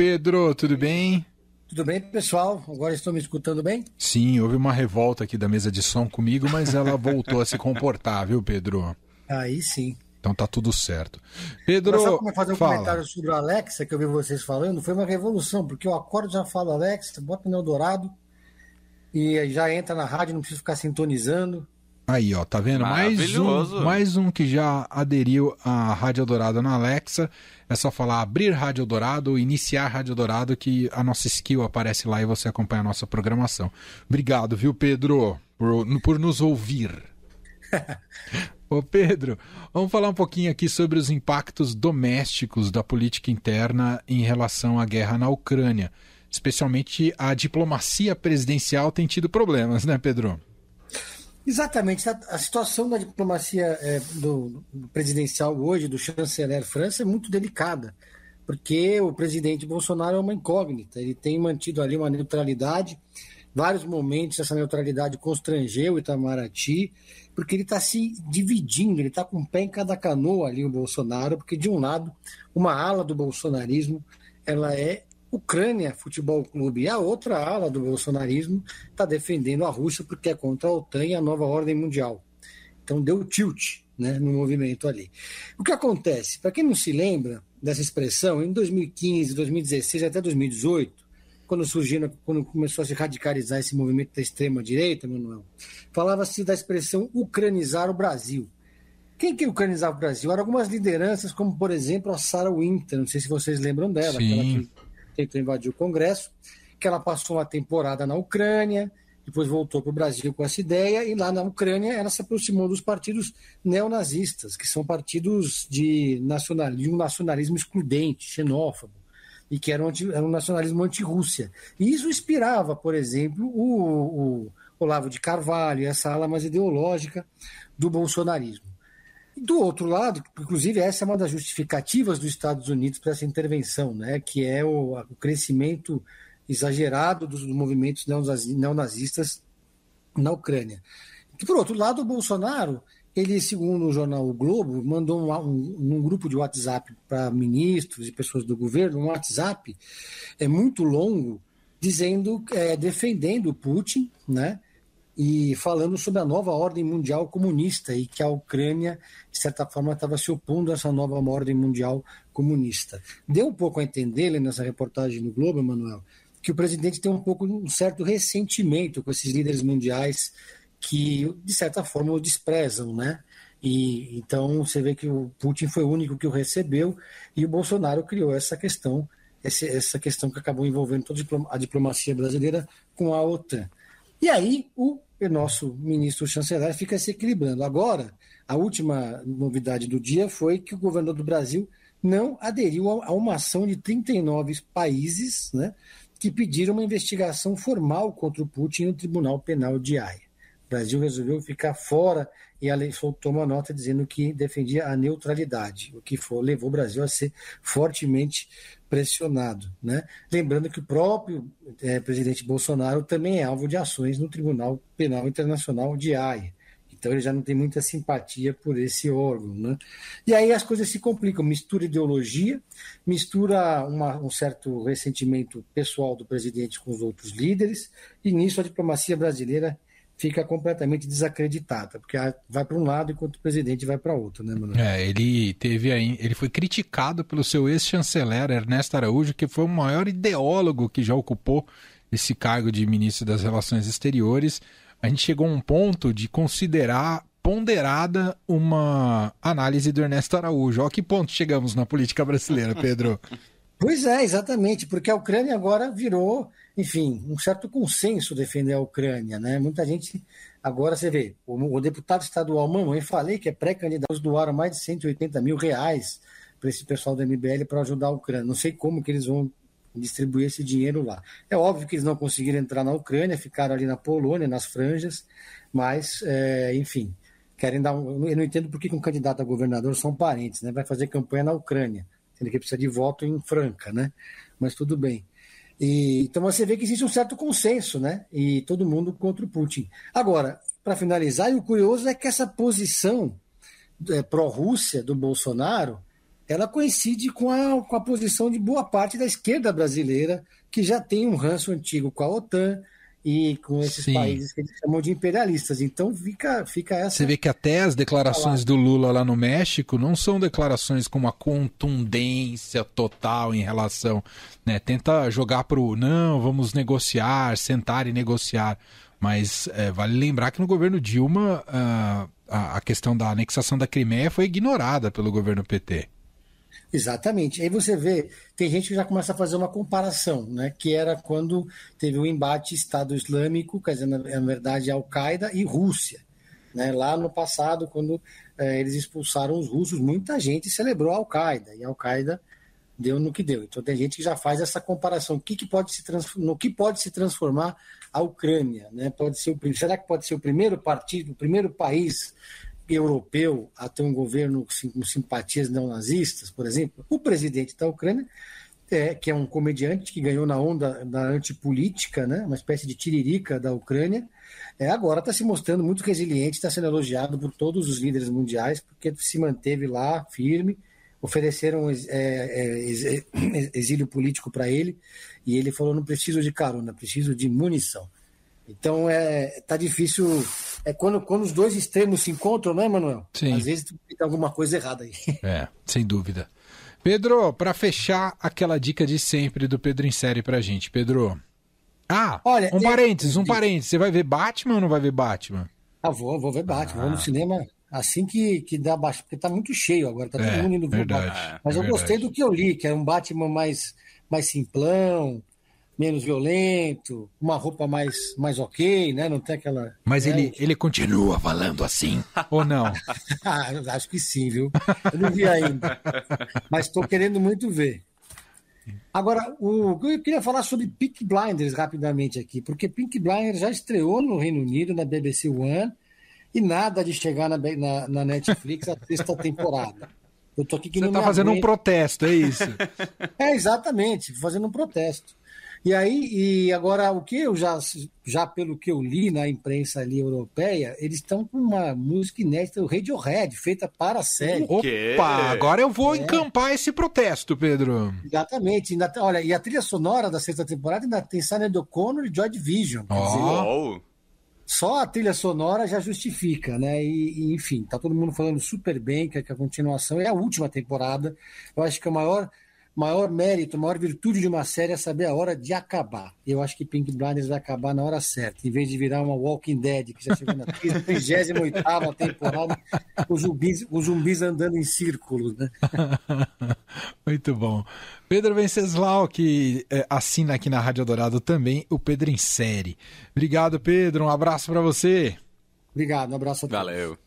Pedro, tudo bem? Tudo bem, pessoal? Agora estão me escutando bem? Sim, houve uma revolta aqui da mesa de som comigo, mas ela voltou a se comportar, viu, Pedro? Aí sim. Então tá tudo certo. Pedro, Mas só como fazer um fala. comentário sobre o Alexa, que eu vi vocês falando, foi uma revolução, porque eu acordo já falo Alexa, bota no Eldorado e já entra na rádio, não precisa ficar sintonizando. Aí, ó, tá vendo? Mais um, mais um que já aderiu à Rádio Eldorado na Alexa. É só falar abrir Rádio Eldorado, iniciar Rádio Eldorado, que a nossa skill aparece lá e você acompanha a nossa programação. Obrigado, viu, Pedro, por, por nos ouvir. Ô Pedro, vamos falar um pouquinho aqui sobre os impactos domésticos da política interna em relação à guerra na Ucrânia. Especialmente a diplomacia presidencial tem tido problemas, né, Pedro? Exatamente. A, situação da diplomacia é, do, do presidencial hoje, do chanceler França, é muito delicada, porque o presidente Bolsonaro é uma incógnita. Ele tem mantido ali uma neutralidade. Vários momentos essa neutralidade constrangeu o Itamaraty, porque ele está se dividindo, ele está com um pé em cada canoa ali, o Bolsonaro, porque de um lado, uma ala do bolsonarismo, ela é Ucrânia Futebol Clube, e a outra ala do bolsonarismo está defendendo a Rússia porque é contra a OTAN e a nova ordem mundial. Então deu tilt né, no movimento ali. O que acontece? Para quem não se lembra dessa expressão, em 2015, 2016 até 2018, quando surgiu, quando começou a se radicalizar esse movimento da extrema-direita, Manuel, falava-se da expressão ucranizar o Brasil. Quem que ucranizava o Brasil? Eram algumas lideranças, como, por exemplo, a Sarah Winter, não sei se vocês lembram dela, aquela Sim. que tentou invadir o Congresso, que ela passou uma temporada na Ucrânia, depois voltou para o Brasil com essa ideia, e lá na Ucrânia ela se aproximou dos partidos neonazistas, que são partidos de nacionalismo, nacionalismo excludente, xenófobo, e que era um, um nacionalismo anti-Rússia. E isso inspirava, por exemplo, o, o Olavo de Carvalho, essa ala mais ideológica do bolsonarismo. Do outro lado, inclusive essa é uma das justificativas dos Estados Unidos para essa intervenção, né, que é o, o crescimento exagerado dos movimentos neonazi- neonazistas na Ucrânia. E, por outro lado, o Bolsonaro, ele, segundo o jornal O Globo, mandou um, um, um grupo de WhatsApp para ministros e pessoas do governo, um WhatsApp é muito longo, dizendo, é, defendendo o Putin, né? E falando sobre a nova ordem mundial comunista e que a Ucrânia, de certa forma, estava se opondo a essa nova ordem mundial comunista. Deu um pouco a entender, lendo essa reportagem no Globo, Emanuel, que o presidente tem um pouco um certo ressentimento com esses líderes mundiais que, de certa forma, o desprezam, né? E então você vê que o Putin foi o único que o recebeu e o Bolsonaro criou essa questão, essa questão que acabou envolvendo toda a diplomacia brasileira com a OTAN. E aí o nosso ministro chanceler fica se equilibrando. Agora, a última novidade do dia foi que o governador do Brasil não aderiu a a uma ação de 39 países né, que pediram uma investigação formal contra o Putin no Tribunal Penal de Haia. Brasil resolveu ficar fora e a lei soltou uma nota dizendo que defendia a neutralidade, o que levou o Brasil a ser fortemente pressionado. Né? Lembrando que o próprio eh, presidente Bolsonaro também é alvo de ações no Tribunal Penal Internacional de Haia. Então ele já não tem muita simpatia por esse órgão. Né? E aí as coisas se complicam, mistura ideologia, mistura uma, um certo ressentimento pessoal do presidente com os outros líderes, e nisso a diplomacia brasileira fica completamente desacreditada, porque vai para um lado enquanto o presidente vai para outro, né, Manuel? É, ele teve aí, ele foi criticado pelo seu ex-chanceler Ernesto Araújo, que foi o maior ideólogo que já ocupou esse cargo de ministro das Relações Exteriores. A gente chegou a um ponto de considerar ponderada uma análise do Ernesto Araújo. Ó, que ponto chegamos na política brasileira, Pedro? Pois é, exatamente, porque a Ucrânia agora virou, enfim, um certo consenso defender a Ucrânia, né? Muita gente agora você vê, o, o deputado estadual Mamãe falei que é pré-candidato, doaram mais de 180 mil reais para esse pessoal do MBL para ajudar a Ucrânia. Não sei como que eles vão distribuir esse dinheiro lá. É óbvio que eles não conseguiram entrar na Ucrânia, ficaram ali na Polônia, nas franjas, mas, é, enfim, querem dar um. Eu não entendo por que um candidato a governador são parentes, né? Vai fazer campanha na Ucrânia, sendo que precisa de voto em Franca, né? Mas tudo bem. E, então você vê que existe um certo consenso, né? E todo mundo contra o Putin. Agora, para finalizar, e o curioso é que essa posição é, pró-Rússia do Bolsonaro ela coincide com a, com a posição de boa parte da esquerda brasileira, que já tem um ranço antigo com a OTAN, e com esses Sim. países que eles chamam de imperialistas. Então fica, fica essa. Você vê que até as declarações do Lula lá no México não são declarações com uma contundência total em relação. Né? Tenta jogar para o não, vamos negociar, sentar e negociar. Mas é, vale lembrar que no governo Dilma a, a questão da anexação da Crimeia foi ignorada pelo governo PT. Exatamente. Aí você vê, tem gente que já começa a fazer uma comparação, né? Que era quando teve o um embate Estado Islâmico, quer dizer, na, verdade, Al-Qaeda e Rússia. Né? Lá no passado, quando é, eles expulsaram os russos, muita gente celebrou a Al-Qaeda, e a Al-Qaeda deu no que deu. Então tem gente que já faz essa comparação. O que, que pode se no que pode se transformar a Ucrânia? Né? Pode ser o, será que pode ser o primeiro partido, o primeiro país europeu a ter um governo com simpatias neonazistas, por exemplo, o presidente da Ucrânia, é, que é um comediante que ganhou na onda da antipolítica, né, uma espécie de tiririca da Ucrânia, é, agora está se mostrando muito resiliente, está sendo elogiado por todos os líderes mundiais, porque se manteve lá firme, ofereceram é, é, exílio político para ele, e ele falou: não preciso de carona, preciso de munição. Então é tá difícil. É quando, quando os dois extremos se encontram, né, Manuel? Sim. Às vezes tem alguma coisa errada aí. É, sem dúvida. Pedro, para fechar aquela dica de sempre do Pedro em série pra gente, Pedro. Ah, Olha, um parênteses, um parênteses. Você vai ver Batman ou não vai ver Batman? Ah, vou, vou ver Batman. Ah. Vou no cinema assim que, que dá baixo, porque tá muito cheio agora, tá todo é, mundo indo ver Batman. Mas é eu verdade. gostei do que eu li, que é um Batman mais, mais simplão, menos violento, uma roupa mais, mais ok, né? Não tem aquela. Mas né? ele, ele continua falando assim, ou não? ah, acho que sim, viu? Eu não vi ainda. Mas estou querendo muito ver. Agora, o, eu queria falar sobre Pink Blinders rapidamente aqui, porque Pink Blinders já estreou no Reino Unido, na BBC One, e nada de chegar na, na, na Netflix a sexta temporada. Eu tô aqui que Você está fazendo um protesto, é isso? é, exatamente, fazendo um protesto. E aí, e agora o que eu já, já pelo que eu li na imprensa ali europeia, eles estão com uma música inédita, o Radiohead, feita para a série. Opa, agora eu vou é. encampar esse protesto, Pedro. Exatamente. Ainda, olha, e a trilha sonora da sexta temporada ainda tem Sinead O'Connor e Joy Division. Oh. Dizer, só a trilha sonora já justifica, né? E, e, enfim, tá todo mundo falando super bem que, que a continuação é a última temporada. Eu acho que é o maior maior mérito, maior virtude de uma série é saber a hora de acabar. Eu acho que Pink Blinders vai acabar na hora certa, em vez de virar uma Walking Dead, que já chegou na 38 temporada, os zumbis, os zumbis andando em círculos. Né? Muito bom. Pedro Venceslau, que é, assina aqui na Rádio Dourado também o Pedro em Série. Obrigado, Pedro. Um abraço para você. Obrigado, um abraço a todos. Valeu.